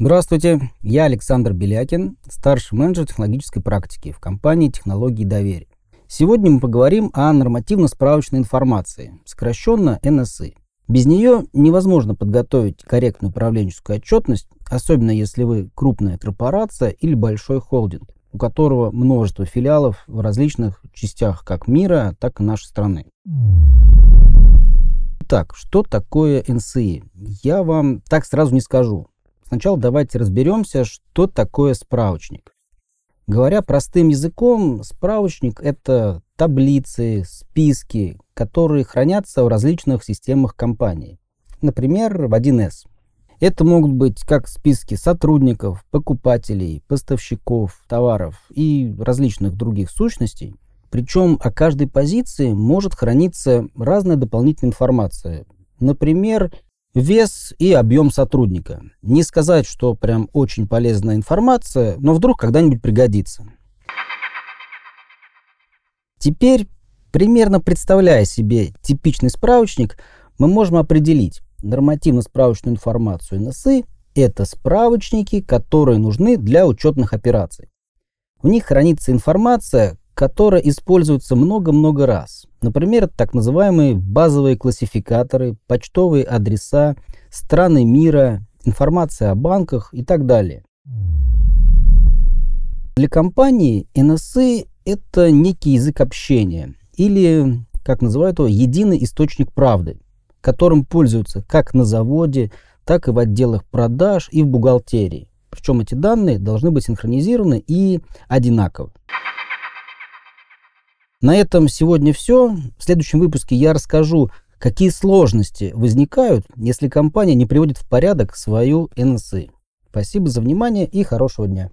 Здравствуйте, я Александр Белякин, старший менеджер технологической практики в компании «Технологии доверия». Сегодня мы поговорим о нормативно-справочной информации, сокращенно НСИ. Без нее невозможно подготовить корректную управленческую отчетность, особенно если вы крупная корпорация или большой холдинг, у которого множество филиалов в различных частях как мира, так и нашей страны. Итак, что такое НСИ? Я вам так сразу не скажу. Сначала давайте разберемся, что такое справочник. Говоря простым языком, справочник – это таблицы, списки, которые хранятся в различных системах компании. Например, в 1С. Это могут быть как списки сотрудников, покупателей, поставщиков, товаров и различных других сущностей. Причем о каждой позиции может храниться разная дополнительная информация. Например, вес и объем сотрудника. Не сказать, что прям очень полезная информация, но вдруг когда-нибудь пригодится. Теперь, примерно представляя себе типичный справочник, мы можем определить нормативно-справочную информацию НСИ – это справочники, которые нужны для учетных операций. В них хранится информация, которая используется много-много раз. Например, так называемые базовые классификаторы, почтовые адреса, страны мира, информация о банках и так далее. Для компании NSA это некий язык общения или, как называют его, единый источник правды, которым пользуются как на заводе, так и в отделах продаж и в бухгалтерии. Причем эти данные должны быть синхронизированы и одинаковы. На этом сегодня все. В следующем выпуске я расскажу, какие сложности возникают, если компания не приводит в порядок свою НСИ. Спасибо за внимание и хорошего дня.